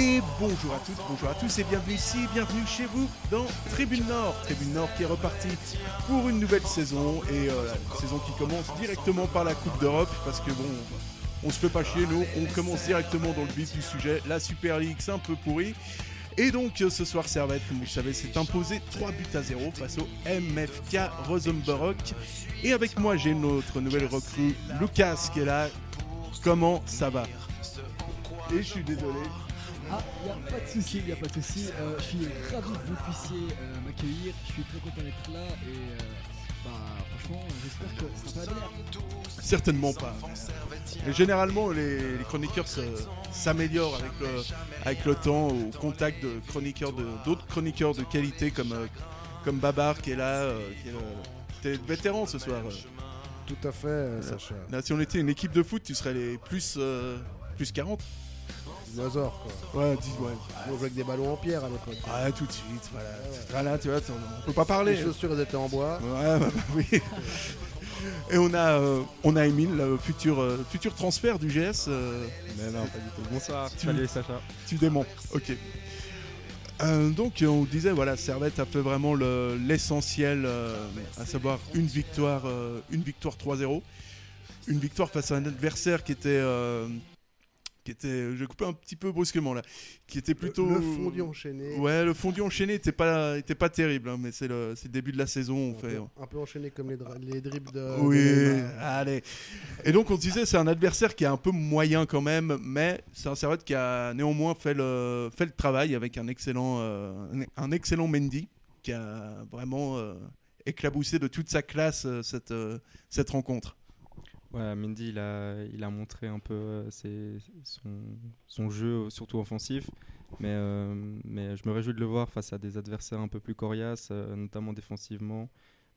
Et bonjour à toutes, bonjour à tous et bienvenue ici, bienvenue chez vous dans Tribune Nord. Tribune Nord qui est repartie pour une nouvelle saison et euh, la saison qui commence directement par la Coupe d'Europe parce que bon, on se fait pas chier nous, on commence directement dans le vif du sujet. La Super League c'est un peu pourri. Et donc euh, ce soir Servette, comme vous le savez, s'est imposé 3 buts à 0 face au MFK Rosenborg. Et avec moi j'ai notre nouvelle recrue Lucas qui est là. Comment ça va? Et je suis désolé, Ah, il n'y a pas de souci, il n'y a pas de souci. Euh, je suis ravi que vous puissiez euh, m'accueillir. Je suis très content d'être là et euh, bah, franchement, j'espère que ça va bien. Certainement pas. Mais généralement, les, les chroniqueurs s'améliorent avec le, avec le temps au contact de chroniqueurs de d'autres chroniqueurs de qualité comme, comme Babar qui est là, euh, qui est le- t'es le vétéran ce soir. Tout à fait, euh, Sacha. Là, si on était une équipe de foot, tu serais les plus, euh, plus 40. Dinosaure, quoi. Ouais, dis, ouais. On jouait avec des ballons en pierre à l'époque. Ah, tout de suite, voilà. Voilà, tu vois, on peut pas parler. Les chaussures, elles étaient en bois. Ouais, bah, bah, oui. Et on a, euh, on a Emile, le futur, euh, futur transfert du GS. euh, Mais non, pas du tout. Bonsoir, Tu- salut Sacha. Tu démons, ok. Euh, donc on disait voilà Servette a fait vraiment le- l'essentiel, euh, à savoir une victoire, euh, une victoire 3-0, une victoire face à un adversaire qui était, euh, qui était, je vais couper un petit peu brusquement là, qui était plutôt Le fondu enchaîné. Ouais, le fondu enchaîné était pas, était pas terrible, hein, mais c'est le, c'est le début de la saison, on Un fait. peu, un peu enchaîné comme les, les dribbles de. Oui, de allez. Et donc on se disait c'est un adversaire qui est un peu moyen quand même, mais c'est un Servette qui a néanmoins fait le, fait le travail avec un excellent, euh, un, excellent Mendy qui a vraiment euh, éclaboussé de toute sa classe euh, cette, euh, cette rencontre. Ouais, Mendy, il a, il a montré un peu euh, son, jeu, surtout offensif. Mais, euh, mais je me réjouis de le voir face à des adversaires un peu plus coriaces, euh, notamment défensivement.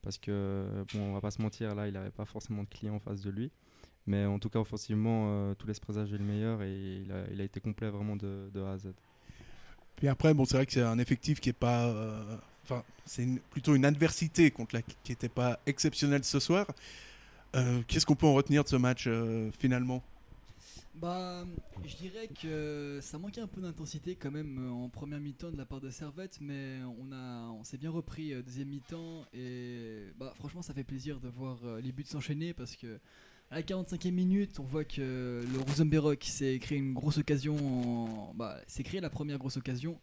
Parce que, bon, on va pas se mentir, là, il n'avait pas forcément de clients en face de lui. Mais en tout cas, offensivement, euh, tout laisse présager le meilleur et il a, été complet vraiment de, de A à Z. Puis après, bon, c'est vrai que c'est un effectif qui est pas. Enfin, c'est plutôt une adversité contre la, qui n'était pas exceptionnelle ce soir. Euh, Qu'est-ce qu'on peut en retenir de ce match euh, finalement? Bah, je dirais que ça manquait un peu d'intensité quand même euh, en première mi-temps de la part de Servette, mais on, a, on s'est bien repris deuxième mi-temps et bah, franchement ça fait plaisir de voir les buts s'enchaîner parce que à la 45e minute on voit que le Rosenberg s'est créé une grosse occasion, bah, s'est créé la première grosse occasion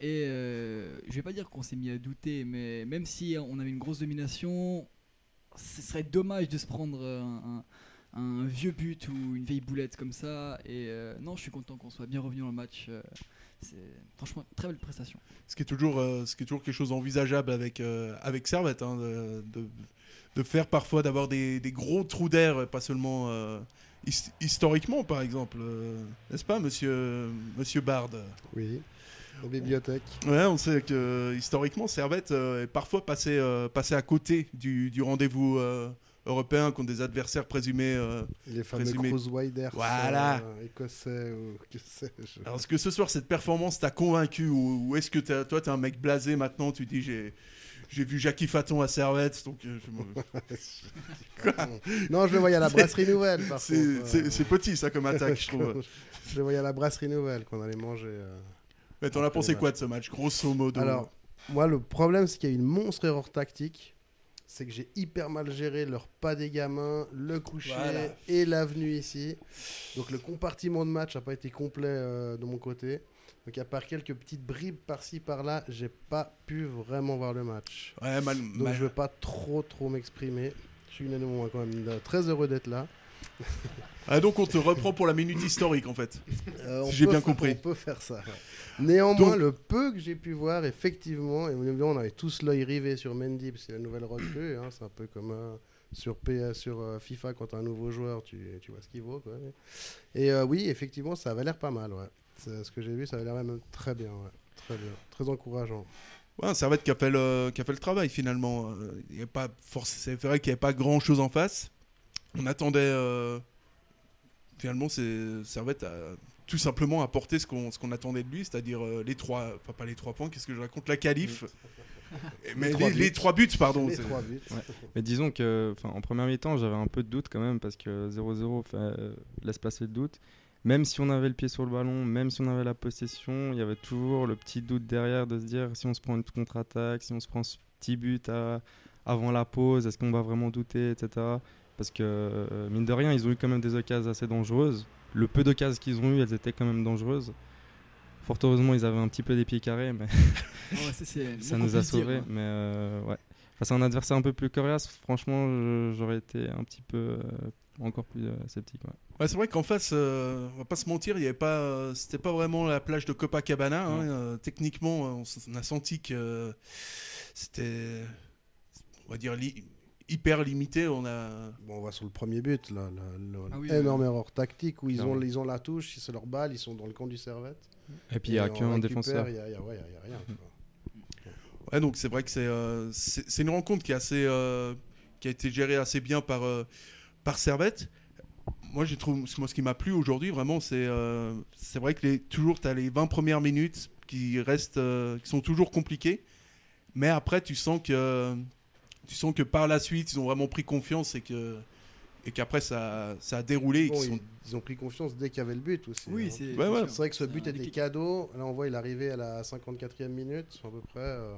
et euh, je vais pas dire qu'on s'est mis à douter, mais même si on avait une grosse domination, ce serait dommage de se prendre euh, un, un- un vieux but ou une vieille boulette comme ça. Et euh, non, je suis content qu'on soit bien revenu dans le match. euh, c'est franchement une très belle prestation. ce qui est toujours, euh, ce qui est toujours quelque chose d'envisageable avec, euh, avec Servette, hein, de, de- de faire parfois d'avoir des, des gros trous d'air, pas seulement euh, his- historiquement par exemple, euh, n'est-ce pas, monsieur, monsieur Bard? Oui. Bibliothèque. Ouais, on sait que euh, historiquement Servette euh, est parfois passé, euh, passé à côté du, du rendez-vous européen contre des adversaires présumés. euh. Les fameux Présumé. Cruiser Voilà. écossais ou que sais-je. Alors, est-ce que ce soir cette performance t'a convaincu ou, ou est-ce que t'as- toi t'es un mec blasé maintenant Tu dis j'ai j'ai vu Jackie Faton à Servette, donc euh, je me- non, je le voyais à la brasserie nouvelle, c'est c'est petit ça comme attaque, je trouve. je le voyais à la brasserie nouvelle qu'on allait manger. Mais t'en as pensé quoi de ce match, grosso modo Alors, moi, le problème, c'est qu'il y a une monstre erreur tactique. C'est que j'ai hyper mal géré leur pas des gamins, le coucher Voilà. et l'avenue ici. Donc le compartiment de match n'a pas été complet euh, de mon côté. Donc à part quelques petites bribes par-ci par-là, j'ai pas pu vraiment voir le match. Ouais, mal, Donc mal- je veux pas trop trop m'exprimer. Je suis unanimement quand même euh, très heureux d'être là. Ah, donc on te reprend pour la minute historique en fait. Euh, Si j'ai bien compris. On peut faire ça. Néanmoins, Donc- le peu que j'ai pu voir, effectivement, et on avait tous l'œil rivé sur Mendy, parce que c'est la nouvelle recrue. hein, c'est un peu comme euh, sur, P- sur euh, FIFA, quand as un nouveau joueur, tu, tu vois ce qu'il vaut. Quoi, Et oui, effectivement, ça avait l'air pas mal. Ouais. Ce que j'ai vu, ça avait l'air même très bien. ouais. Très bien, très encourageant. Ouais, Servette qui a fait le, qui a fait le travail finalement. Il y a pas c'est vrai qu'il n'y avait pas grand chose en face. On attendait. euh, finalement, c'est Servette a tout simplement apporté ce qu'on ce qu'on attendait de lui, c'est-à-dire euh, les trois. Enfin, pas les trois points, qu'est-ce que je raconte La qualif. Mais les, trois les buts. trois buts, pardon. Les trois buts. Ouais. Mais disons que, en première mi-temps, j'avais un peu de doute quand même parce que 0-0 fait, euh, laisse placer le doute. Même si on avait le pied sur le ballon, même si on avait la possession, il y avait toujours le petit doute derrière de se dire si on se prend une contre-attaque, si on se prend ce petit but à- avant la pause, est-ce qu'on va vraiment douter, etc. Parce que, euh, mine de rien, ils ont eu quand même des occasions assez dangereuses. Le peu d'occasions qu'ils ont eu, elles étaient quand même dangereuses. Fort heureusement, ils avaient un petit peu des pieds carrés, mais Ah ouais, ça, nous a sauvés. hein. Mais euh, ouais. Face à un adversaire un peu plus coriace, franchement, je- j'aurais été un petit peu euh, encore plus euh, sceptique. ouais. Ouais, c'est vrai qu'en face, euh, on va pas se mentir, il y avait pas, euh, c'était pas vraiment la plage de Copacabana. hein, euh, techniquement, on, s- on a senti que euh, c'était, on va dire, li- hyper limité. On a, Bon, on va sur le premier but, là, la- Ah oui, énorme oui. erreur tactique où ils ont, ils ont la touche, c'est leur balle, ils sont dans le camp du Servette. Et puis il n'y a qu'un défenseur. Il y a, il y a- ouais, y a- rien. quoi. ouais, donc c'est vrai que c'est, euh, une rencontre qui est assez, euh, qui a été gérée assez bien par, euh, par Servette. Moi, j'ai trouvé, moi, ce qui m'a plu aujourd'hui, vraiment, c'est, euh, c'est vrai que les, toujours, tu as les 20 premières minutes qui restent, euh, qui sont toujours compliquées. Mais après, tu sens que, tu sens que par la suite, ils ont vraiment pris confiance et que, et qu'après, ça, ça a déroulé. et Bon, qu'ils sont- ils, ils ont pris confiance dès qu'il y avait le but aussi. Oui, hein. c'est. Ouais, ouais. vrai que ce but était cadeau. Là, on voit, il arrivait à la 54e minute, à peu près. euh,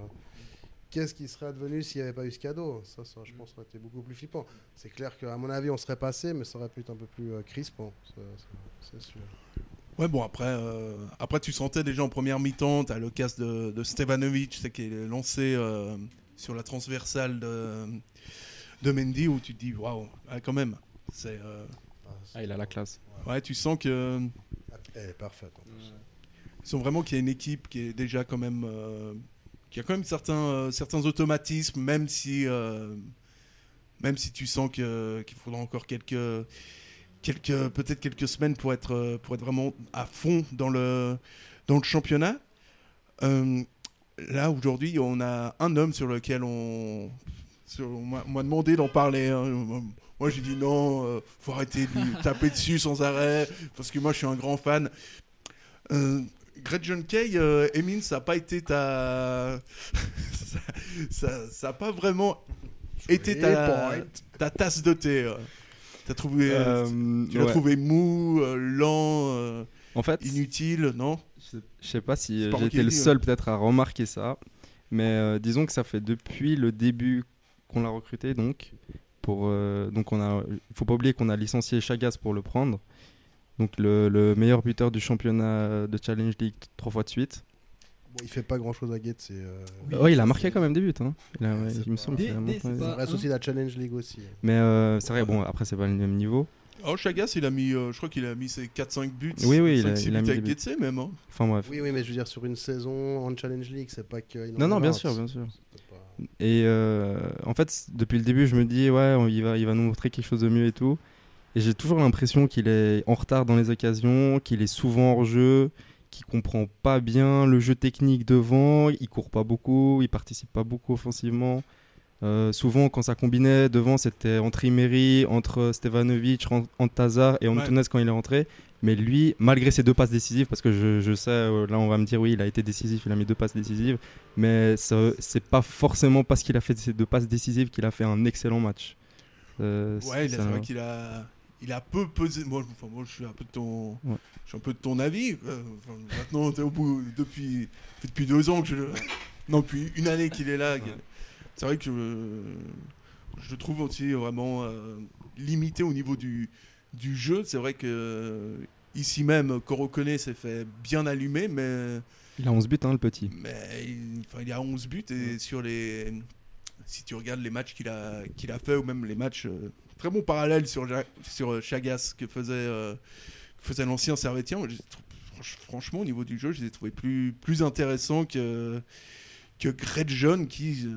Qu'est-ce qui serait advenu s'il n'y avait pas eu ce cadeau? Ça, ça, je pense, aurait été beaucoup plus flippant. C'est clair qu'à mon avis, on serait passé, mais ça aurait pu être un peu plus euh, crispant. C'est sûr. Ouais, bon, après, euh, après, tu sentais déjà en première mi-temps, tu as le casse de, de Stevanovic c'est qui est lancé euh, sur la transversale de, de Mendy, où tu te dis, waouh, ah, quand même. C'est, euh, Ah, il a la classe. ouais, tu sens que. Elle est parfaite. en plus. Ils sont vraiment qu'il y a une équipe qui est déjà quand même. euh, qui a quand même certains, euh, certains automatismes, même si. euh, même si tu sens que- qu'il faudra encore quelques. quelques Peut-être quelques semaines pour être, pour être vraiment à fond dans le, dans le championnat. Là, aujourd'hui, on a un homme sur lequel on. sur- on m'a demandé d'en parler. hein. Moi, j'ai dit non, euh, faut arrêter de lui taper dessus sans arrêt, parce que moi, je suis un grand fan. Euh, Greg John Kay, euh, Emin, ça n'a pas été ta. ça- ça ça a pas vraiment été ta, tasse de thé. T'as trouvé, euh, Euh, tu l'as ouais. trouvé mou, euh, lent, En fait, inutile, non? Je sais pas si euh, été le seul peut-être à remarquer ça, mais euh, disons que ça fait depuis le début qu'on l'a recruté donc. Pour, euh, donc on a, il faut pas oublier qu'on a licencié Chagas pour le prendre. Donc le, le meilleur buteur du championnat de Challenge League trois fois de suite. Bon, il fait pas grand chose à Guette. C'est euh, Oui, oh, il a marqué quand même des buts. Hein. Il, a- Ouais, il me semble a il la Challenge League aussi. Mais euh, c'est vrai, bon, après c'est pas le même niveau. Oh, Chagas, il a mis, euh, je crois qu'il a mis ses 4-5 buts. Oui, oui, il a- 5-6 il a mis avec des buts. Getse, même. hein. Enfin bref. Oui, oui, mais je veux dire, sur une saison en Challenge League, c'est pas que. Non, non, bien sûr, bien sûr. Pas- Et euh, en fait, depuis le début, je me dis, ouais, on- il va, il va nous montrer quelque chose de mieux et tout. Et j'ai toujours l'impression qu'il est en retard dans les occasions, qu'il est souvent hors jeu, qu'il comprend pas bien le jeu technique devant, il court pas beaucoup, il participe pas beaucoup offensivement. Euh, souvent, quand ça combinait devant, c'était entre Imeri, entre Stevanovic, Antazar et Antunes quand il est rentré. Mais lui, malgré ses deux passes décisives, parce que je, je sais, euh, là on va me dire oui, il a été décisif, il a mis deux passes décisives, mais c'est pas forcément parce qu'il a fait ces deux passes décisives qu'il a fait un excellent match. Euh, Ouais, il a- ça- c'est vrai qu'il a, il a peu pesé. Moi, je- enfin, moi, je suis un peu de ton, Ouais. je suis un peu de ton avis. enfin, maintenant, t'es au bout depuis, depuis deux ans que je, non, depuis une année qu'il est là. C'est vrai que je, je le trouve aussi vraiment euh, limité au niveau du, du jeu. C'est vrai que euh, ici même, Corocone s'est fait bien allumer, mais Il a 11 buts, hein, le petit. mais il, enfin, il a 11 buts et sur les. Si tu regardes les matchs qu'il a, qu'il a fait ou même les matchs. euh, très bon parallèle sur, sur euh, Chagas que faisait, euh, que faisait l'ancien Servetien. Franchement, au niveau du jeu, je les ai trouvés plus, plus intéressants que, que Greg John qui. euh,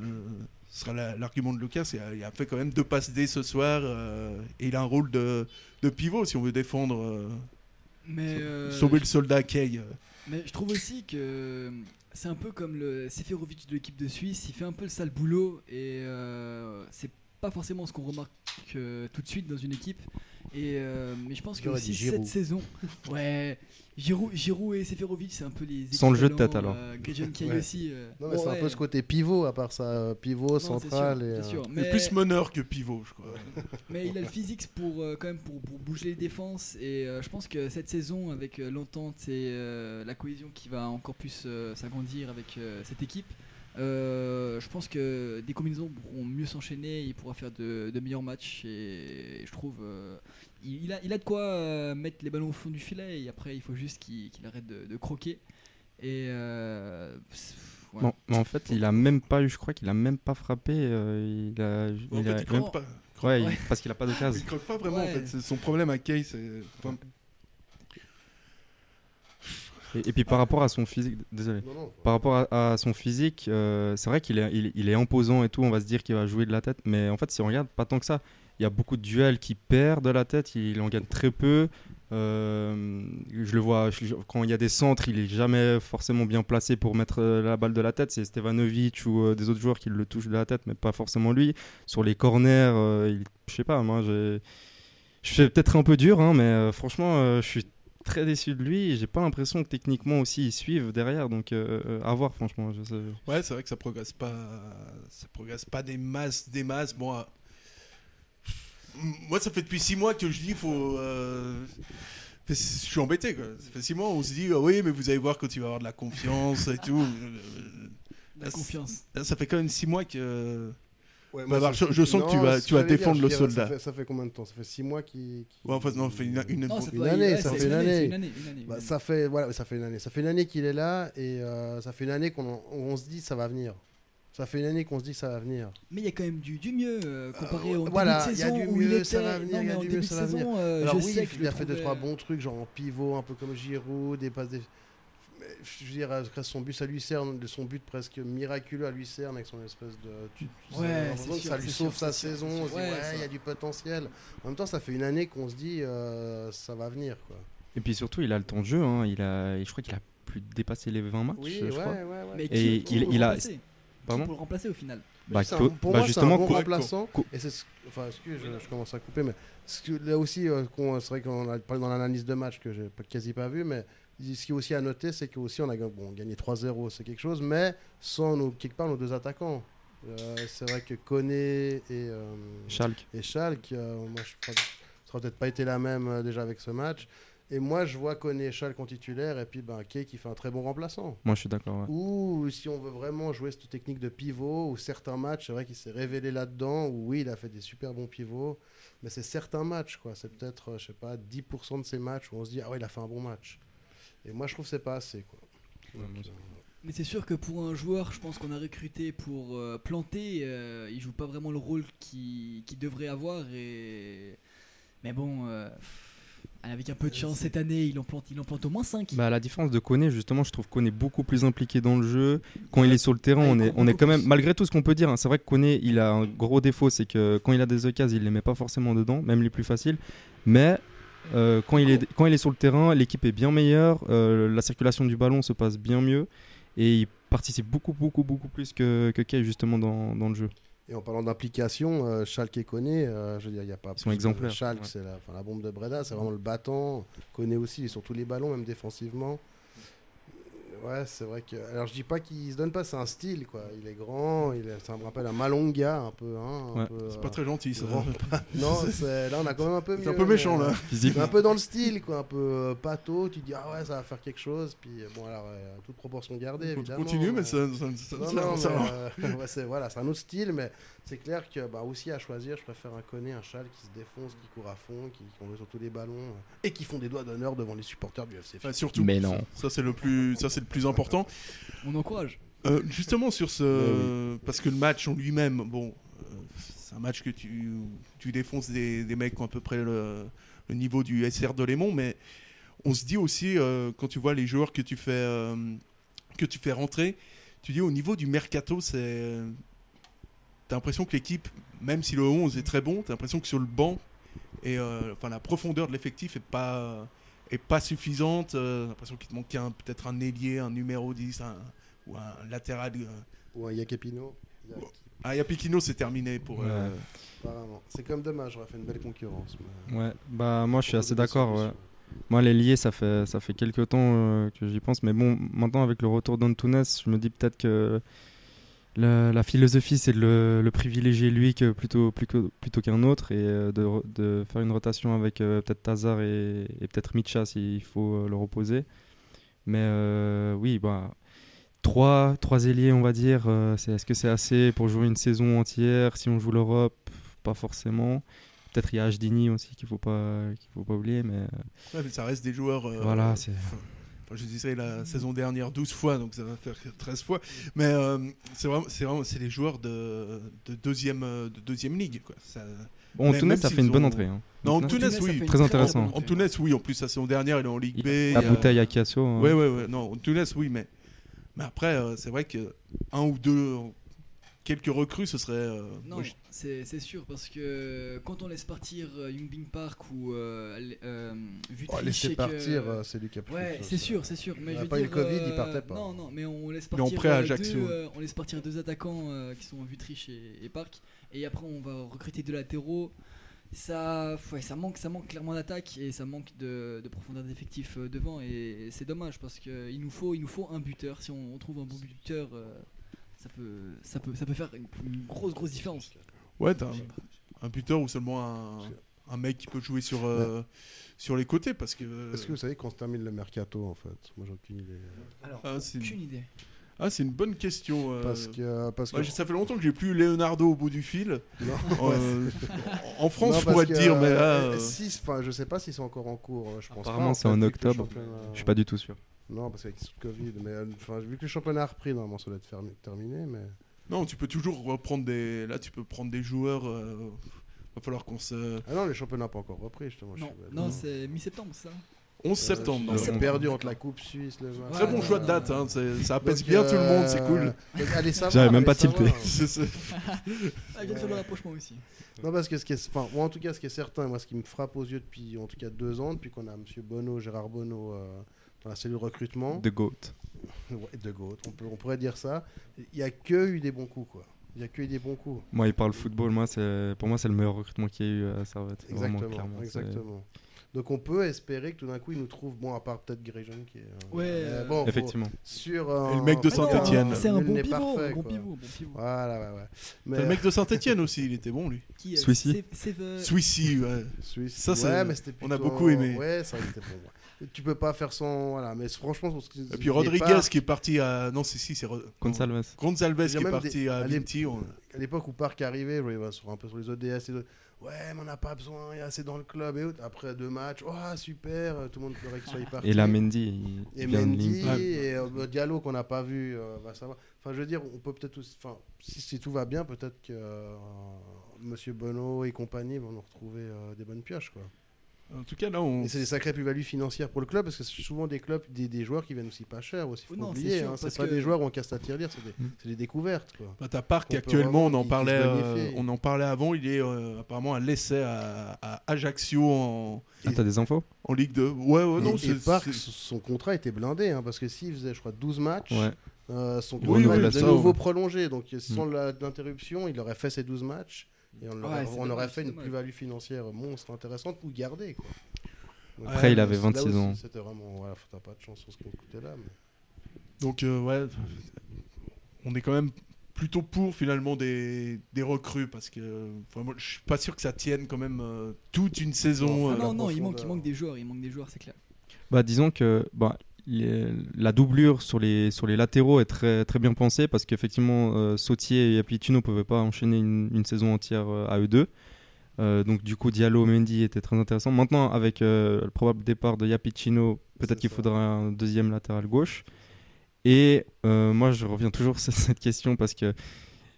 sera la- l'argument de Lucas, il a, il a fait quand même deux passes D ce soir euh, et il a un rôle de, de pivot si on veut défendre, euh, Mais, euh, sauver le soldat Kay. mais je trouve aussi que c'est un peu comme le Seferovic de l'équipe de Suisse. Il fait un peu le sale boulot et euh, c'est pas forcément ce qu'on remarque euh, tout de suite dans une équipe. Et euh, mais je pense que aussi cette saison, ouais, Giroud, Giroud et Seferovic, c'est un peu les Sans le jeu de tête, alors. Euh, Ouais. aussi. euh, Non, mais bon, c'est un peu ce côté pivot, à part ça. Pivot, Non, central sûr, et. c'est euh, sûr. Mais- plus meneur que pivot, je crois. Mais il a le physique pour euh, quand même pour, pour bouger les défenses et je pense que cette saison avec l'entente et la cohésion qui va encore plus s'agrandir avec cette équipe, euh, je pense que des combinaisons pourront mieux s'enchaîner, il pourra faire de, de meilleurs matchs et je trouve euh, il, il a, il a de quoi euh, mettre les ballons au fond du filet et après il faut juste qu'il arrête de, de croquer et euh, ouais. Non, mais en fait, il a même pas eu, je crois qu'il a même pas frappé. euh, il a, En il fait, a même- pas. Ouais, il- parce qu'il a pas d'occasion. Il croque pas vraiment, en Ouais. fait. C'est Son problème à Kay, c'est. enfin, Et, et puis par rapport à son physique, désolé. Non, non. Par rapport à, à son physique, euh, c'est vrai qu'il est, il, il est imposant et tout, on va se dire qu'il va jouer de la tête, mais en fait, si on regarde, pas tant que ça. Il y a beaucoup de duels qui perdent de la tête, il en gagne très peu. Euh, je le vois, je- quand il y a des centres, il est jamais forcément bien placé pour mettre euh, la balle de la tête. C'est Stevanovic ou euh, des autres joueurs qui le touchent de la tête, mais pas forcément lui. Sur les corners, il- je sais pas, moi, je fais peut-être un peu dur, hein, mais franchement, je suis très déçu de lui. J'ai pas l'impression que techniquement aussi ils suivent derrière, donc euh, euh, à voir, franchement. Je sais- Ouais, c'est vrai que ça progresse pas, ça progresse pas des masses, des masses. Bon, euh, moi, ça fait depuis six mois que je dis faut. euh, je suis embêté quoi. Ça fait six mois, on se dit ah oui, mais vous allez voir quand il va avoir de la confiance et tout. la Là, confiance. Là, ça fait quand même six mois que. Ouais, Bah, bah, je- je sens que tu vas- tu vas que défendre dire, le dirais, soldat. Ça fait, ça fait combien de temps? Ça fait 6 mois qu'il. qu'il- Ouais, en fait, non, ça fait une, une- Non, Une année, ouais, ça fait une année. Bah, ça fait voilà, ça fait une année. Ça fait une année qu'il est là et euh, ça fait une année qu'on on se dit ça va venir. Ça fait une année qu'on se dit ça va venir. Mais il y a quand même du, du mieux euh, comparé au voilà, début de il y a saison du mieux, était. ça va venir, non, il y a du mieux, ça va saison, euh, Alors je oui, que il a fait deux trouvais- trois bons trucs genre en pivot, un peu comme Giroud, des passes je veux dire, grâce à son but à Lucerne, de son but presque miraculeux à Lucerne avec son espèce de. Tu, Ouais, sûr, ça lui sauve sûr, sa saison. dit, Ouais, ouais, ça- il y a du potentiel. En même temps, ça fait une année qu'on se dit, euh, ça va venir. Quoi. Et puis surtout, il a le temps de jeu. hein. Il a, je crois qu'il a plus dépassé les 20 matchs. Oui, je ouais, crois. ouais, ouais. Mais Et qui il- le il a- Pardon pour le remplacer au final Bah, un- pour bah, moi, c'est un bon remplaçant. Et c'est ce- enfin, excuse, je, je commence à couper, mais ce là aussi, euh, c'est vrai qu'on a parlé dans l'analyse de match que j'ai quasi pas vu, mais ce qui est aussi à noter, c'est qu'aussi on a bon, gagné 3-0, c'est quelque chose, mais sans nos, quelque part nos deux attaquants. Euh, c'est vrai que Koné et, euh, Schalke. et Schalke, euh, moi, je crois que ça aurait peut-être pas été la même déjà avec ce match. Et moi, je vois Koné et Schalke en titulaire, et puis ben, Kay qui fait un très bon remplaçant. Moi, je suis d'accord. ouais. Ou si on veut vraiment jouer cette technique de pivot, ou certains matchs, c'est vrai qu'il s'est révélé là-dedans, où oui, il a fait des super bons pivots, mais c'est certains matchs, quoi. C'est peut-être, euh, je sais pas, 10% de ces matchs où on se dit, ah ouais, il a fait un bon match. Et moi, je trouve que c'est pas assez, quoi. Ouais, Donc, moi, euh, Mais c'est sûr que pour un joueur, je pense qu'on a recruté pour euh, planter, euh, il joue pas vraiment le rôle qu'il devrait avoir. Et... Mais bon, euh, pff, avec un peu de chance cette année, il en plante, il en plante au moins 5. Bah, à la différence de Koné, justement, je trouve Koné beaucoup plus impliqué dans le jeu. Quand il est sur le terrain, on est, on est quand même, malgré tout ce qu'on peut dire, hein, c'est vrai que Koné, il a un gros défaut, c'est que quand il a des occasions, il les met pas forcément dedans, même les plus faciles. Mais euh, quand, il est, quand il est sur le terrain, l'équipe est bien meilleure, euh, la circulation du ballon se passe bien mieux et il participe beaucoup, beaucoup, beaucoup plus que, que Kay, justement, dans, dans le jeu. Et en parlant d'implication, euh, Schalke et Koné, euh, je veux dire, il n'y a pas. Ils sont exemplaires, Schalke, ouais. c'est la, la bombe de Breda, c'est vraiment le battant. Koné aussi, il est sur tous les ballons, même défensivement. Ouais, c'est vrai que. Alors, je dis pas qu'il se donne pas, c'est un style, quoi. Il est grand, il est... ça me rappelle un Malonga, un peu. Hein, un Ouais. peu, C'est euh, pas très gentil ça. non, là, on a quand même un peu C'est un peu méchant mais, là. euh, un peu dans le style, quoi, un peu euh, pâteau. Tu dis, ah ouais, ça va faire quelque chose. Puis, bon, alors, euh, toute proportion gardée, évidemment. Continue, mais euh, ça, ça, ça, non, ça- non, ça- mais, euh, ouais, c'est voilà, c'est un autre style, mais c'est clair que bah, aussi à choisir, je préfère un Koné, un Chal qui se défonce, qui court à fond, qui, qui sur tous les ballons et qui font des doigts d'honneur devant les supporters du FC. Surtout. Mais non. Ça c'est le plus, ça c'est le plus important. On encourage. Euh, justement sur ce, parce que le match en lui-même, bon, euh, c'est un match que tu, tu défonces des, des mecs qui ont à peu près le, le niveau du SR de Lémont, mais on se dit aussi euh, quand tu vois les joueurs que tu fais, euh, que tu fais rentrer, tu dis au niveau du mercato, c'est, t'as l'impression que l'équipe, même si le 11 est très bon, t'as l'impression que sur le banc et euh, enfin la profondeur de l'effectif est pas est pas suffisante. euh, J'ai l'impression qu'il te manque peut-être un ailier, un numéro 10, un- ou un latéral. euh, Ou un Yakepino. Ah, Yapikino, c'est terminé pour. euh, Apparemment. C'est comme dommage, j'aurais fait une belle concurrence. mais- Ouais, bah moi je suis assez d'accord. Ouais. Moi les liés, ça fait ça fait quelques temps euh, que j'y pense, mais bon, maintenant avec le retour d'Antunes, je me dis peut-être que la, la philosophie c'est de le, le privilégier lui que plutôt plutôt, plutôt qu'un autre et euh, de, re- de faire une rotation avec euh, peut-être Tazar et, et peut-être Micha s'il faut euh, le reposer. Mais oui, bah trois trois ailiers on va dire. euh, c'est est-ce que c'est assez pour jouer une saison entière si on joue l'Europe? Pas forcément. Peut-être il y a Hdini aussi qu'il faut pas qu'il faut pas oublier, mais ouais, mais ça reste des joueurs. euh, voilà, c'est Enfin, je disais la saison dernière 12 fois, donc ça va faire 13 fois. Mais euh, c'est vraiment, c'est vraiment, c'est les joueurs de, de deuxième, de deuxième ligue. Quoi. Ça- bon. Antunes même ça fait une bonne entrée. Hein. Non, Antunes, ça oui. Très intéressant. entrée. Antunes, oui. En plus, la saison dernière, il est en Ligue B. la bouteille à Cassio. hein. Ouais, ouais, ouais. Non, Antunes, oui, mais, mais après, euh, c'est vrai que un ou deux, quelques recrues, ce serait. euh, Non, c'est c'est sûr parce que quand on laisse partir euh, Yungbin Park ou euh, euh, Vutric Oh, laisser partir, euh, c'est lui qui a pris Ouais, c'est sûr, c'est sûr. Mais Il je pas eu le Covid, il euh, partait pas. Non, non, mais on laisse partir, prêt à euh, Ajaccio. deux, euh, on laisse partir deux attaquants euh, qui sont Vutric et, et Park, et après on va recruter deux latéraux. Ça, ouais, ça manque, ça manque clairement d'attaque et ça manque de, de profondeur d'effectif euh, devant et c'est dommage parce que il nous faut, il nous faut un buteur. Si on, on trouve un bon buteur, euh, ça peut, ça peut, ça peut faire une, une grosse, grosse différence. Ouais, t'as un, un buteur ou seulement un, un mec qui peut jouer sur, euh, sur les côtés parce que. Est-ce que vous savez qu'on se termine le mercato en fait? Moi j'ai aucune idée. Alors, Ah, c'est aucune idée. ah, c'est une bonne question. euh, Parce que. Parce que ouais, ça fait longtemps que j'ai plus Leonardo au bout du fil. non, Euh, en France, Non, je pourrais te dire, mais là. euh, euh, si, enfin, je sais pas si c'est encore en cours. euh, Je pense Apparemment, en c'est fait, en octobre. Je suis pas du tout sûr. Non, parce qu'avec le Covid, mais euh, enfin, vu que le championnat a repris, normalement ça doit être fermé- terminé. Mais Non, tu peux toujours reprendre des. Là, tu peux prendre des joueurs. euh, Va falloir qu'on se. ah non, le championnat n'a pas encore repris justement. je Non, non, c'est mi-septembre ça. 11 Euh, septembre. donc. C'est perdu entre la Coupe Suisse, le match. Très bon choix de date, hein, ça apaise Donc, bien tout le monde, c'est euh, cool. donc, Allez savoir. J'avais même pas tilté. Ah, il rapprochement aussi. Non, parce que ce qui est, enfin, moi en tout cas, ce qui est certain, moi ce qui me frappe aux yeux depuis en tout cas deux ans, depuis qu'on a Monsieur Bono, Gérard Bono euh, dans la cellule recrutement, De Goat. ouais, de Gaulle, on, peut, on pourrait dire ça, il n'y a que eu des bons coups quoi. Il n'y a que eu des bons coups. Moi, il parle football. Moi, c'est pour moi, c'est le meilleur recrutement qu'il y a eu à Servette. Vraiment, Exactement, clairement, c'est- exactement. Donc on peut espérer que tout d'un coup il nous trouve, bon à part peut-être Grijon qui est... euh, Ouais, euh, bon, faut- Effectivement. sur... euh, Et le mec de Ah non, Saint-Étienne. C'est un bon pivot, parfait, un bon pivot, bon pivot. Voilà, ouais, ouais. Mais le mec de Saint-Etienne aussi, il était bon lui. Qui, euh, Swissy. Swissy, ouais. Suisse, Ça, c'est- ouais, mais c'était on a plutôt- beaucoup aimé. Ouais, ça il était bon. ouais. Tu peux pas faire sans... Voilà, mais franchement... Et puis Rodriguez qui est parti à. Non, c'est si, c'est. Y a qui est parti des- à Vinti. on- à l'époque où Park est arrivé, je voyais, sur un peu sur les ODS et tout, ouais, mais on n'a pas besoin, il y a assez dans le club et autres. Après deux matchs, oh super, euh, tout le monde pleurait qu'il soit parti. Et là, Mendy. il Et Mendy. Ouais. et euh, Diallo qu'on n'a pas vu, euh, va savoir. Enfin, je veux dire, on peut peut-être aussi, enfin, si, si tout va bien, peut-être que euh, Monsieur Bono et compagnie vont nous retrouver euh, des bonnes pioches, quoi. En tout cas, là, on. Et c'est des sacrées plus-values financières pour le club parce que c'est souvent des clubs, des, des joueurs qui viennent aussi pas cher aussi. Faut Non, oublier, sûr, hein, c'est pas que- des joueurs où on casse la tirelire, c'est des, c'est des découvertes, quoi. Bah, On actuellement, on en parlait, euh, on en parlait avant. Il est euh, apparemment un l'essai à, à Ajaccio en, Ah, t'as des infos? en Ligue 2. Ouais, ouais, non, et, et c'est- son contrat était blindé hein, parce que s'il faisait, je crois, 12 matchs, Ouais. euh, son contrat oui, était ça, de nouveau ouais. prolongé. Donc sans Mm. l'interruption, il aurait fait ses 12 matchs et on, Ouais, aurait fait une plus-value financière monstre intéressante pour le garder. Quoi. Donc, Après, il avait là 26 aussi, ans. C'était vraiment, voilà, faut- t'as pas de chance sur ce côté-là. mais- Donc, euh, ouais, on est quand même plutôt pour finalement des, des recrues parce que enfin, moi, je suis pas sûr que ça tienne quand même euh, toute une saison. Euh, non, non, il profondeur. manque, il manque des joueurs, il manque des joueurs, c'est clair. Bah, disons que bah, les- la doublure sur les, sur les latéraux est très, très bien pensée parce qu'effectivement, euh, Sautier et Apicino ne pouvaient pas enchaîner une, une saison entière euh, à eux deux. Euh, donc, du coup, Diallo, Mendy était très intéressant. Maintenant, avec euh, le probable départ de Yapicino, peut-être qu'il faudra un deuxième latéral gauche. Et moi, je reviens toujours sur cette question parce que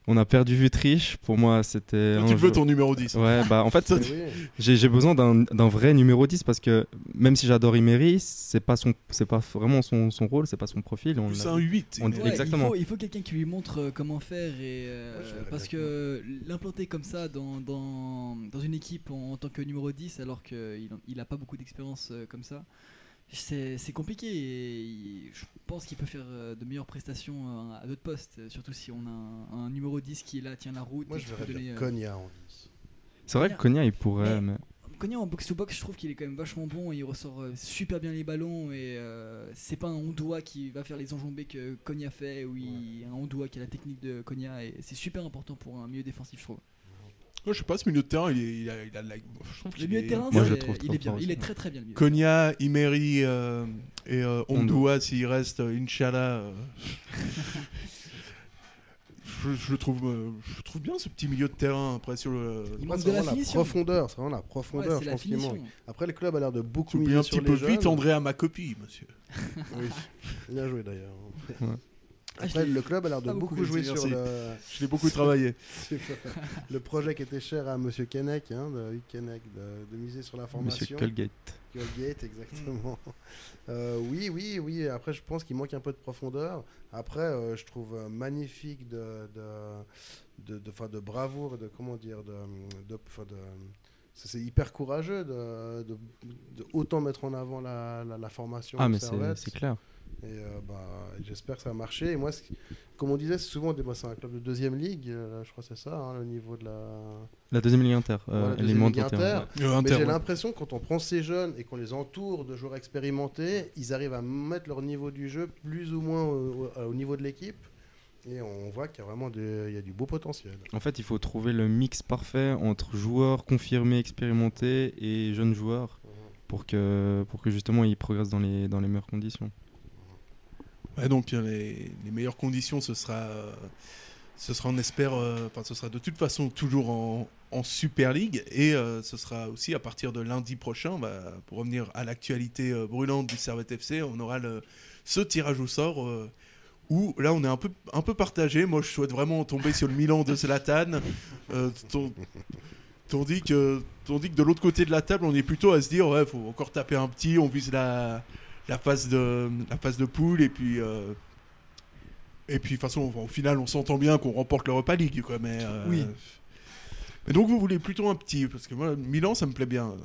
on a perdu Vutriche. Pour moi, c'était. Tu veux jeu- ton numéro 10. Ouais, bah en fait, j'ai besoin d'un vrai numéro 10 parce que même si j'adore Imery, c'est pas son c'est pas vraiment son, son rôle, c'est pas son profil. on Plus un vu. 8. On- mais- Ouais, Exactement. Il faut, il faut quelqu'un qui lui montre euh, comment faire et euh, Ouais, parce que l'implanter comme ça dans, dans, dans une équipe en, en tant que numéro 10 alors qu'il il a pas beaucoup d'expérience euh, comme ça, c'est c'est compliqué. Et je pense qu'il peut faire euh, de meilleures prestations euh, à d'autres postes, euh, surtout si on a un, un numéro 10 qui est là, tient la route. Moi, et je qui peut verrais donner, bien Konya en 10. C'est vrai que Konya, il pourrait. Mais-. Konya en box-to-box, je trouve qu'il est quand même vachement bon. Il ressort super bien les ballons et euh, c'est pas un Ondoa qui va faire les enjambées que Konya fait. ou il un Ondoa qui a la technique de Konya et c'est super important pour un milieu défensif, je trouve. Moi, je sais pas, ce milieu de terrain, il, est- il a, il a de la- je trouve Le milieu de est- terrain, Moi, je trouve il est bien, il est très très bien. Konya, Imeri euh, et euh, Ondua, s'il reste, euh, Inch'Allah. euh, je, je le trouve, euh, je trouve bien ce petit milieu de terrain. Après, sur le. Il manque de la la finition. profondeur, c'est vraiment la Ouais, profondeur, c'est je la pense qu'il manque. Après, le club a l'air de beaucoup miser un sur petit peu les vite jeunes. André à ma copie, monsieur. Oui, bien joué d'ailleurs. Ouais. Après, le club a l'air de beaucoup beaucoup jouer joué, sur le, Je l'ai beaucoup travaillé. le projet qui était cher à Monsieur Kennec, hein, de, miser sur la Monsieur formation. Colgate. Colgate, exactement. Euh, oui, oui, oui. Après, je pense qu'il manque un peu de profondeur. Après, euh, je trouve magnifique de, de, de, de, 'fin, de bravoure, et de comment dire, de, de, 'fin, de- c'est hyper courageux de, de, de autant mettre en avant la, la, la formation. Ah, mais c'est clair. Et euh, bah, j'espère que ça va marcher. Et moi, comme on disait, souvent bah, c'est un club de deuxième ligue. euh, je crois que c'est ça, hein, le niveau de la. La deuxième ligue inter. euh, moins ligue inter. ouais. Euh, Mais j'ai ouais. l'impression que quand on prend ces jeunes et qu'on les entoure de joueurs expérimentés, ils arrivent à mettre leur niveau du jeu plus ou moins au, au- au niveau de l'équipe. Et on voit qu'il y a vraiment de- il y a du beau potentiel. En fait, il faut trouver le mix parfait entre joueurs confirmés, expérimentés et jeunes joueurs pour que, pour que justement ils progressent dans les, dans les meilleures conditions. Ouais, donc euh, les, meilleures conditions, ce sera, euh, ce sera on espère, euh, enfin ce sera de toute façon toujours en, Super League et ce sera aussi à partir de lundi prochain, bah, pour revenir à l'actualité brûlante du Servette FC, on aura le, ce tirage au sort où là on est un peu, un peu partagé. Moi je souhaite vraiment tomber sur le Milan de Zlatan, tandis que, tandis que de l'autre côté de la table on est plutôt à se dire ouais faut encore taper un petit, on vise la la phase de la phase de poule et puis euh, et puis de toute façon au final on s'entend bien qu'on remporte l'Europa League quoi mais euh, Oui. mais donc vous voulez plutôt un petit parce que moi Milan ça me plaît bien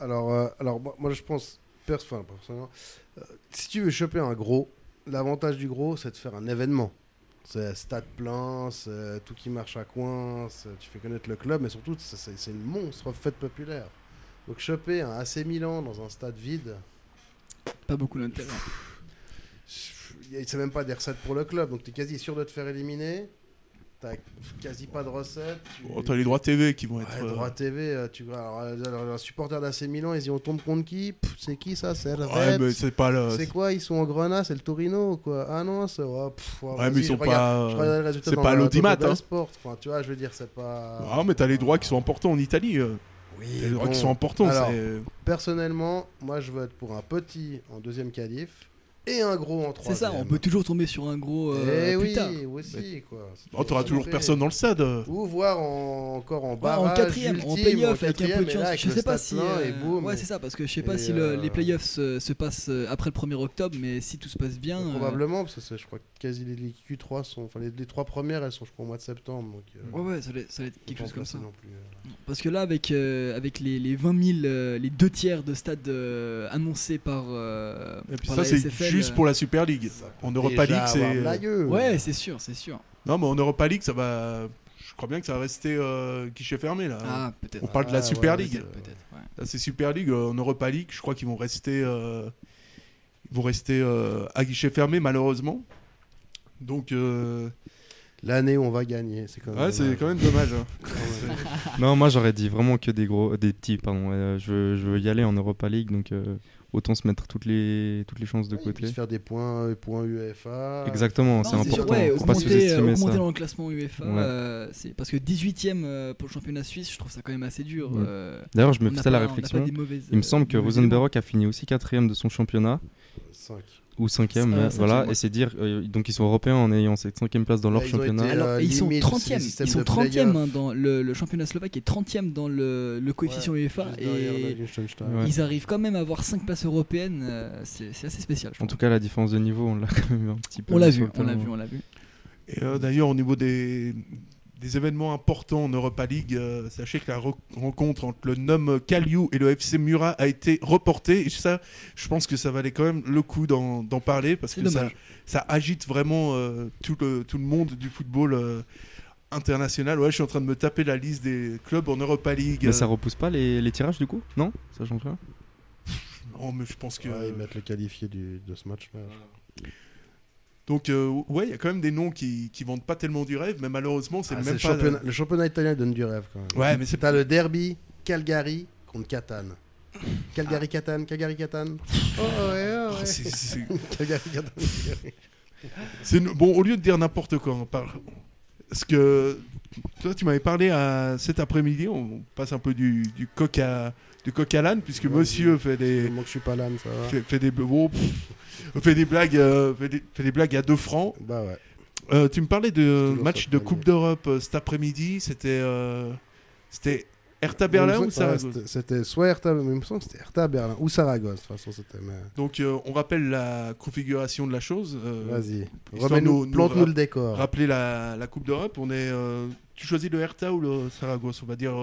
Alors, euh, alors moi, moi, je pense, pers- enfin, personnellement, euh, si tu veux choper un gros, l'avantage du gros, c'est de faire un événement. C'est stade plein, c'est tout qui marche à coin, c'est- tu fais connaître le club, mais surtout, c'est une monstre fête populaire. Donc, choper un AC Milan dans un stade vide, Pas beaucoup d'intérêt. c'est même pas des recettes pour le club, donc tu es quasi sûr de te faire éliminer. T'as quasi pas de recettes. tu- Bon, t'as les droits TV qui vont être Ouais, euh, droit TV, euh, tu alors, euh, alors, un supporter d'AC Milan, ils y on tombe contre qui? C'est qui ça? C'est ouais, c'est pas le C'est quoi? Ils sont en Grenade, c'est le Torino quoi? Ah non, c'est ouais, pff, ouais, ouais mais ils sont regarde- pas les c'est pas la- l'audimat hein. Sport. Enfin, tu vois, je veux dire, c'est pas. ah mais t'as les droits qui sont importants en Italie euh. Oui, les droits bon. qui sont importants Alors, c'est Personnellement, moi, je vote pour un petit en deuxième qualif et un gros en C'est troisième. ça, on peut toujours tomber sur un gros euh, Eh plus oui, tard. aussi quoi. C'est oh, t'auras toujours fait. personne dans le stade. Ou voir en- encore en Ouais, barrage, en quatrième, en playoff avec un peu de là, chance. avec Je sais pas si. euh, boum. ouais, c'est ça, parce que je sais pas si le- euh, les playoffs se, se passent euh, après le 1er octobre, mais si tout se passe bien. euh, Probablement, parce que c'est- je crois que quasi les, les Q3 sont. Enfin, les, les trois premières, elles sont, je crois, au mois de septembre. Donc, euh, Ouais, ouais, ça va être, ça va être quelque chose comme ça. non plus, euh. Parce que là, avec, euh, avec les, les 20 000, euh, les deux tiers de stades euh, annoncés par, euh, et puis par ça c'est juste pour la Super League en Europa League c'est. Ouais, c'est sûr, c'est sûr. non mais en Europa League ça va je crois bien que ça va rester euh, guichet fermé là Ah, peut-être. on parle de la Ah, Super ouais, League c'est-. Là, Super League. en Europa League, je crois qu'ils vont rester, euh, ils vont rester euh, à guichet fermé, malheureusement. Donc, euh, L'année où on va gagner, c'est quand même. ouais, c'est dommage. quand même dommage. hein. Quand même. Non, moi j'aurais dit vraiment que des gros, des petits, pardon. Euh, je, veux, je veux y aller en Europa League, donc euh, autant se mettre toutes les, toutes les chances de Ouais, côté. faire des points, euh, points UEFA. Exactement, c'est Non, sûr, important. ouais, Faut pas augmenter, sous-estimer augmenter ça. dans le classement UEFA, Ouais. euh, c'est parce que 18ème euh, pour le championnat suisse, je trouve ça quand même assez dur. Ouais. euh, D'ailleurs, je me on n'a faisais la pas- on n'a pas réflexion. des mauvaises, Il me semble que mauvais Rosenberg a fini aussi quatrième de son championnat, 5. Ou cinquième, Euh, voilà. Et c'est dire, euh, donc ils sont européens en ayant cette cinquième place dans leur ils ont championnat. été- Alors, Euh, et ils sont limite, 30e, c'est le système ils sont de 30e play-off. hein, dans le, le championnat slovaque est 30e dans le, le coefficient UEFA et. Ouais. ils arrivent quand même à avoir 5 places européennes, euh, c'est assez spécial. En tout cas, la différence de niveau, on l'a quand même un petit peu. on l'a vu, on l'a vu, on l'a vu. Et euh, d'ailleurs, au niveau des, des événements importants en Europa League. Euh, sachez que la re- rencontre entre le NOM Kaliu et le FC Murat a été reportée. Et ça, je pense que ça valait quand même le coup d'en parler parce que ça, agite vraiment euh, tout, le, tout le monde du football euh, international. Ouais, je suis en train de me taper la liste des clubs en Europa League. Mais ça repousse pas les, les tirages du coup? Non? Ça change rien? Non, mais je pense que. Ouais, ils mettent le qualifié du- de ce match-là. Donc, euh, ouais, il y a quand même des noms qui, qui vendent pas tellement du rêve, mais malheureusement, c'est Ah, même le, pas. championnat, le championnat italien donne du rêve quand même. Ouais, mais c'est T'as le derby Calgary contre Catane. Calgary Catane, Calgary Catane. Oh ouais, ouais. Oh, c'est- c'est- Calgary Catane. Une- bon au lieu de dire n'importe quoi. on parle- Parce que toi, tu m'avais parlé à cet après-midi. On passe un peu du, du coq à du coq à l'âne puisque Vas-y. Monsieur fait des Moi que je suis pas l'âne, ça va. fait, fait des bon, pff, fait des blagues euh, fait, des, fait des blagues à 2 francs. Bah ouais. Euh, tu me parlais de match de. Coupe d'Europe euh, cet après-midi. C'était euh, c'était Hertha Berlin ou Saragosse c'était- soit Hertha, mais il me semble que c'était Hertha Berlin ou Saragosse. De toute façon, c'était. mais- Donc euh, on rappelle la configuration de la chose. euh, Vas-y. Remets-nous, nous- nous plante-nous le décor. rappeler la, la Coupe d'Europe. On est, euh, tu choisis le Hertha ou le Saragosse On va dire.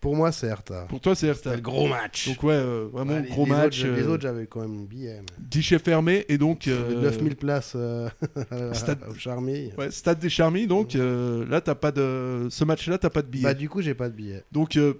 Pour moi, c'est Hertha. pour toi, c'est Hertha. Le gros match. Donc ouais, euh, vraiment Ouais, les- gros les match. Autres, les euh, autres, j'avais quand même un billet. mais- guichet fermé et donc Il y avait euh, 9000 places euh, Stade- au Charmy. ouais, stade des Charmy. Donc euh, là, t'as pas de ce match-là, t'as pas de billet. Bah, du coup, j'ai pas de billet. Donc euh,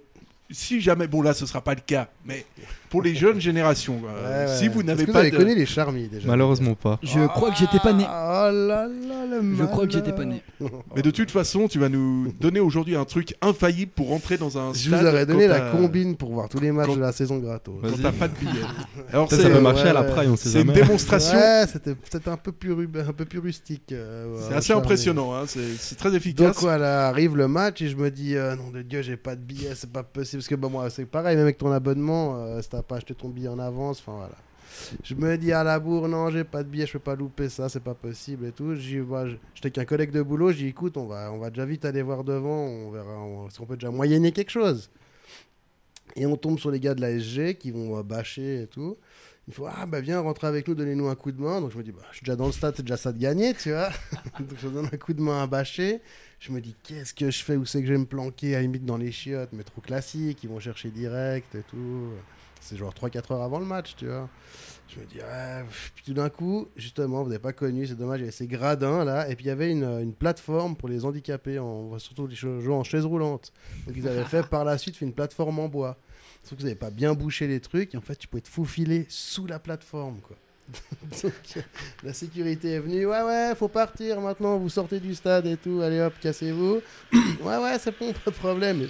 si jamais, bon là, ce sera pas le cas, mais pour les jeunes générations, euh, Ouais, ouais. si vous n'avez pas vous de, connu les Charmy déjà Malheureusement pas. Je crois que j'étais pas né. Ah là là, le Je crois que j'étais pas né. mais de toute façon, tu vas nous donner aujourd'hui un truc infaillible pour rentrer dans un Je stade. vous aurais donné la combine pour voir tous les matchs quand- de la saison gratos. Quand t'as pas de billet. Alors Ça, c'est ça peut ouais, marcher à la praille, on sait c'est une démonstration. Ouais, c'était peut-être un peu plus ru- un peu plus rustique. euh, C'est assez impressionnant, hein, c'est très Donc efficace. voilà, arrive le match et je me dis, euh, nom de Dieu, j'ai pas de billet, c'est pas possible. Parce que bah, moi, c'est pareil, même avec ton abonnement, euh, si t'as pas acheté ton billet en avance, enfin voilà. Je me dis à la bourre, non, j'ai pas de billet, je peux pas louper ça, c'est pas possible et tout. J'y vois, qu'un collègue de boulot, dit, écoute, on va, on va déjà vite aller voir devant, on verra si on peut déjà moyenner quelque chose? Et on tombe sur les gars de la SG qui vont euh, bâcher et tout. Il faut, ah bah viens, rentre avec nous, donnez-nous un coup de main. Donc je me dis, bah, je suis déjà dans le stade, c'est déjà ça de gagner, tu vois. Donc je donne un coup de main à bâcher. Je me dis, qu'est-ce que je fais? Où c'est que je vais me planquer À limite dans les chiottes, mais trop classique. Ils vont chercher direct et tout. C'est genre 3-4 heures avant le match, tu vois. Je me dis, ouais. Puis tout d'un coup, justement, vous n'avez pas connu, c'est dommage, il y avait ces gradins là. Et puis il y avait une, plateforme pour les handicapés, en, surtout les gens en chaise roulante. Donc ils avaient fait par la suite une plateforme en bois. Sauf que vous n'avez pas bien bouché les trucs. Et en fait, tu pouvais te faufiler sous la plateforme, quoi. Donc, la sécurité est venue. Ouais, ouais, faut partir maintenant. Vous sortez du stade et tout. Allez hop, cassez-vous. ouais, ouais, c'est bon, pas de problème.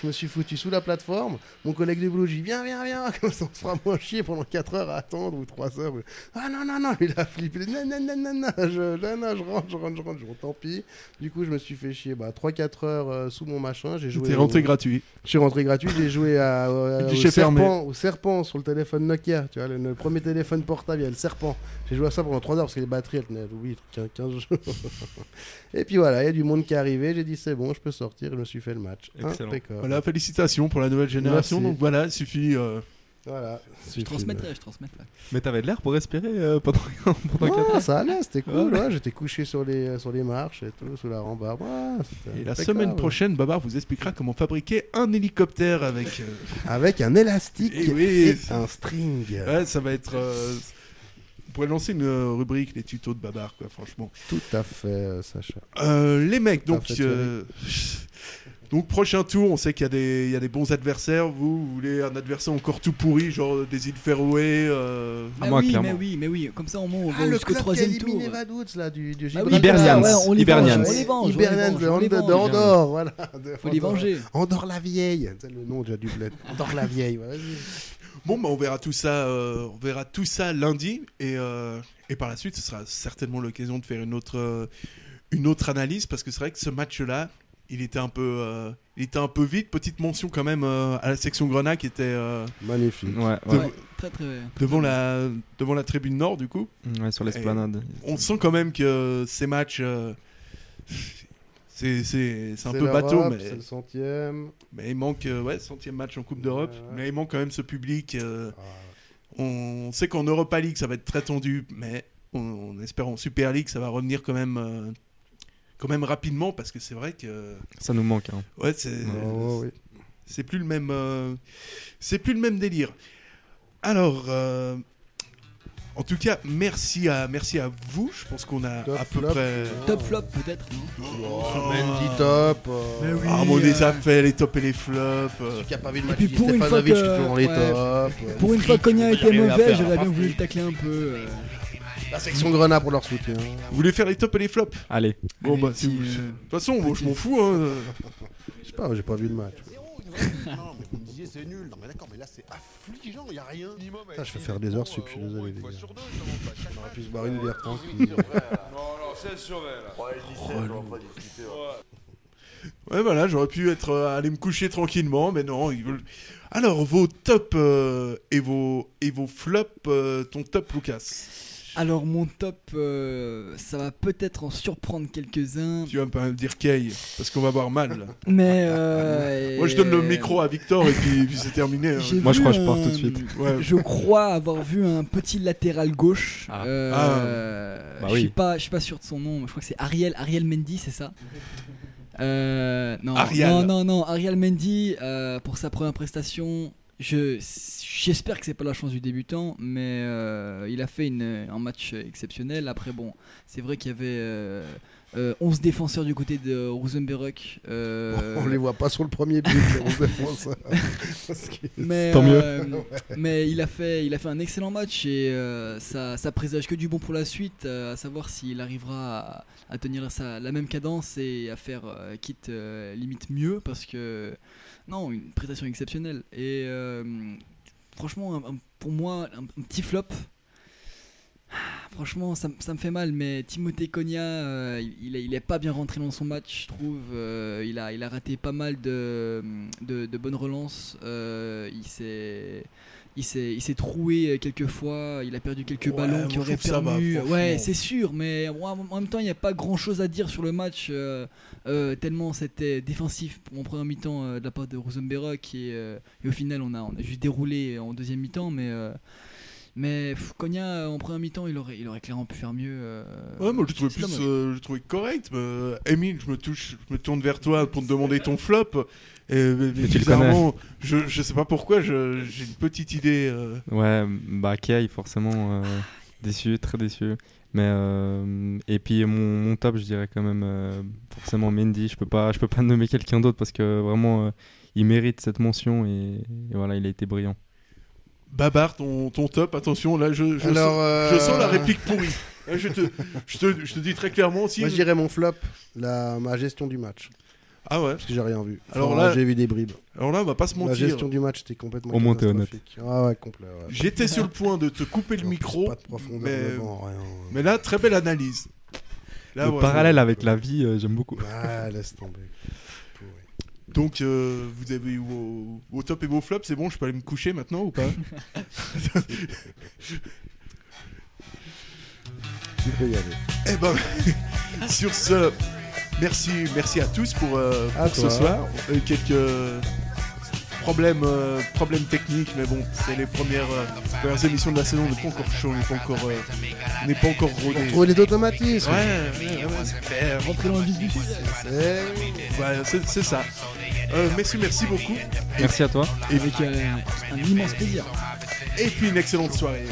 Je me suis foutu sous la plateforme. Mon collègue de boulot, j'ai dit Viens, viens, viens. Comme ça, on se fera moins chier pendant 4 heures à attendre ou 3 heures. Ah non, non, non. Il a flippé. Non, non, non, non, non. Je, non, non, je rentre, je rentre, je rentre. Je rentre, tant pis. Du coup, je me suis fait chier. Bah, 3-4 heures euh, sous mon machin. J'ai joué. T'es rentré au- gratuit. je suis rentré gratuit, j'ai joué à, à- au, serpent, au serpent sur le téléphone Nokia, tu vois, le, le premier téléphone portable, il y a le serpent. J'ai joué à ça pendant 3 heures parce que les batteries, elles tenaient, oui, 15 15 jours. Et puis voilà, il y a du monde qui est arrivé, j'ai dit c'est bon, je peux sortir, je me suis fait le match. Excellent. Impeccable. Voilà, félicitations pour la nouvelle génération. Merci. Donc voilà, il suffit. euh, Voilà. Je transmettrai, je transmettrai. Mais t'avais de l'air pour respirer euh, pendant, pendant quatre Ouais, heures. ça allait, c'était cool. Ouais. ouais, J'étais couché sur les, sur les marches et tout, sous la rambarde. Ouais, c'était Et la impeccable. semaine prochaine, Babar vous expliquera comment fabriquer un hélicoptère avec. euh, Avec un élastique Eh oui. et un string. Ouais, ça va être. euh, On pourrait lancer une euh, rubrique, les tutos de Babar, quoi, franchement. Tout à fait, euh, Sacha. Euh, les mecs, donc. Parfait, euh, Donc, prochain tour, on sait qu'il y, a des- il y a des bons adversaires. Vous, vous voulez un adversaire encore tout pourri, genre des îles Féroé euh, Ah, moi, oui, clairement. mais oui, mais oui. Comme ça, au moins, on Ah, va le jusqu'au club qui a troisième tour. éliminé Vaduz, là, du, du Ah oui, ouais, on les venge, on les venge, on les Hibernians, venge, de on les Andorre, voilà. Faut les venger. Andorre la vieille, c'est le nom déjà du bled. Andorre la vieille, ouais. Bon, bah, on verra tout ça, euh, on verra tout ça lundi et, euh, et par la suite, ce sera certainement l'occasion de faire une autre, euh, une autre analyse parce que c'est vrai que ce match-là, il était un peu, euh, il était un peu vite. Petite mention quand même euh, à la section Grenat qui était euh, Magnifique. Ouais, De- ouais. Ouais, très très. devant la, devant la tribune nord du coup. Ouais, sur l'esplanade. On sent quand même que ces matchs, euh, c'est c'est- c'est un peu bateau, mais, C'est le centième. mais il manque, euh, ouais, centième match en Coupe d'Europe, Ouais, ouais. mais il manque quand même ce public. euh, Ah, On sait qu'en Europa League, ça va être très tendu, mais on, on espère en Super League, ça va revenir quand même, euh, quand même rapidement parce que c'est vrai que Ça nous manque. hein. ouais, c'est Oh, oui. c'est plus le même euh, c'est plus le même délire. Alors euh, en tout cas, merci à merci à vous. Je pense qu'on a Top à peu flop. près Top flop peut-être, non Oh, Mendy top. euh, Mais oui. Ah, on les a euh, fait les tops et les flops. Qui a pas vu le match puis de pour une fois que- qui est toujours dans les ouais. tops. Pour une fois que Konya était mauvais, j'aurais bien voulu le tacler un peu. Euh. La section Grenat pour leur soutien. Vous voulez faire les tops et les flops Allez, Bon Allez, bah si vous- euh, de toute façon, moi, je m'en fous hein. Je sais pas, j'ai pas vu le match. Non, mais vous me disiez c'est nul. Non, mais d'accord, mais là c'est affligeant, y a rien. Putain, je vais faire des heures sup, je suis désolé les gars. On aurait pu se boire une bière tranquille. Non, non, c'est sur là. Ouais, voilà, j'aurais pu être euh, aller me coucher tranquillement, mais non, ils veulent. Alors, vos tops euh, et vos et vos flops, euh, ton top, Lucas? Alors mon top, euh, ça va peut-être en surprendre quelques-uns, Tu vas pas me dire Kay, parce qu'on va avoir mal. là. mais euh, Moi, je donne le micro à Victor et puis, puis c'est terminé. hein. Moi, je crois que je pars tout de suite. Ouais. Je crois avoir vu un petit latéral gauche. Ah. euh, Bah je suis pas, je suis pas sûr de son nom. mais Je crois que c'est Ariel, Ariel Mendy, c'est ça? Euh, non, Ariel. non, non, non, Ariel Mendy euh, pour sa première prestation. Je, j'espère que c'est pas la chance du débutant, mais euh, il a fait une, un match exceptionnel. Après, bon, c'est vrai qu'il y avait euh, euh, 11 défenseurs du côté de Rosenberg. euh, On les voit pas sur le premier but, que- mais, Tant mieux. euh, mais il a fait, il a fait un excellent match et euh, ça, ça présage que du bon pour la suite, euh, à savoir s'il arrivera à, à tenir sa, la même cadence et à faire euh, quitte euh, limite mieux parce que non, une prestation exceptionnelle et euh, franchement pour moi un, petit flop. Franchement, ça, me fait mal, mais Timothée Cogna, euh, il, il est, pas bien rentré dans son match, je trouve. Euh, il, a, raté pas mal de, de, bonnes relances. Il s'est. Il s'est, troué quelques fois, il a perdu quelques Ouais, ballons qui auraient va, permis. franchement. ouais, c'est sûr, mais en même temps, il n'y a pas grand chose à dire sur le match, euh, euh, tellement c'était défensif en première mi-temps euh, de la part de Rosenberg. Et, euh, et au final, on a, on a juste déroulé en deuxième mi-temps, mais. Mais pff, Konya, euh, en première mi-temps, il aurait, il aurait clairement pu faire mieux. euh, Ouais, moi je trouvais c'est plus, euh, je trouvais correct. mais, Émile, je me touche, je me tourne vers toi pour te demander ton flop. Et, mais tu bizarrement, je, je sais pas pourquoi, j'ai une petite idée. euh, ouais, bah Kay, forcément euh, déçu, très déçu. Mais euh, et puis mon, mon top, je dirais quand même euh, forcément Mendy. Je peux pas, je peux pas nommer quelqu'un d'autre parce que vraiment, euh, il mérite cette mention et, et voilà, il a été brillant. Babar, ton, ton top, attention, là je, je, Alors, sens, je sens la euh, réplique pourrie. Là, je, te, je, te, je te dis très clairement aussi. Moi je dirais mon flop, la, ma gestion du match. Ah ouais, Parce que j'ai rien vu. Alors Enfin, là- j'ai vu des bribes. alors là, on va pas se La mentir. gestion du match était complètement Au moins, t'es honnête. Ah ouais, complet. ouais. J'étais sur le point de te couper le En plus, micro, Pas de profondeur mais- là, très belle analyse. Là, Le ouais, parallèle ouais. avec la vie, euh, j'aime beaucoup. Ah, laisse tomber. Donc, euh, vous avez eu vos, vos tops et vos flops, c'est bon, je peux aller me coucher maintenant ou pas Tu peux y aller. Eh ben, sur ce, merci, merci à tous pour, euh, pour ce soir. On a eu quelques problèmes, euh, problèmes techniques, mais bon, c'est les premières, euh, premières émissions de la saison. On n'est pas encore chaud, on n'est pas encore, euh, on n'est pas encore rodé. Les automatismes. Ouais, ouais, ouais, c'est clair. Rentrer dans le vif du sujet. C'est- Ouais, ça. Euh, merci, merci beaucoup. Merci à toi. Avec euh, un immense plaisir. Et puis une excellente soirée.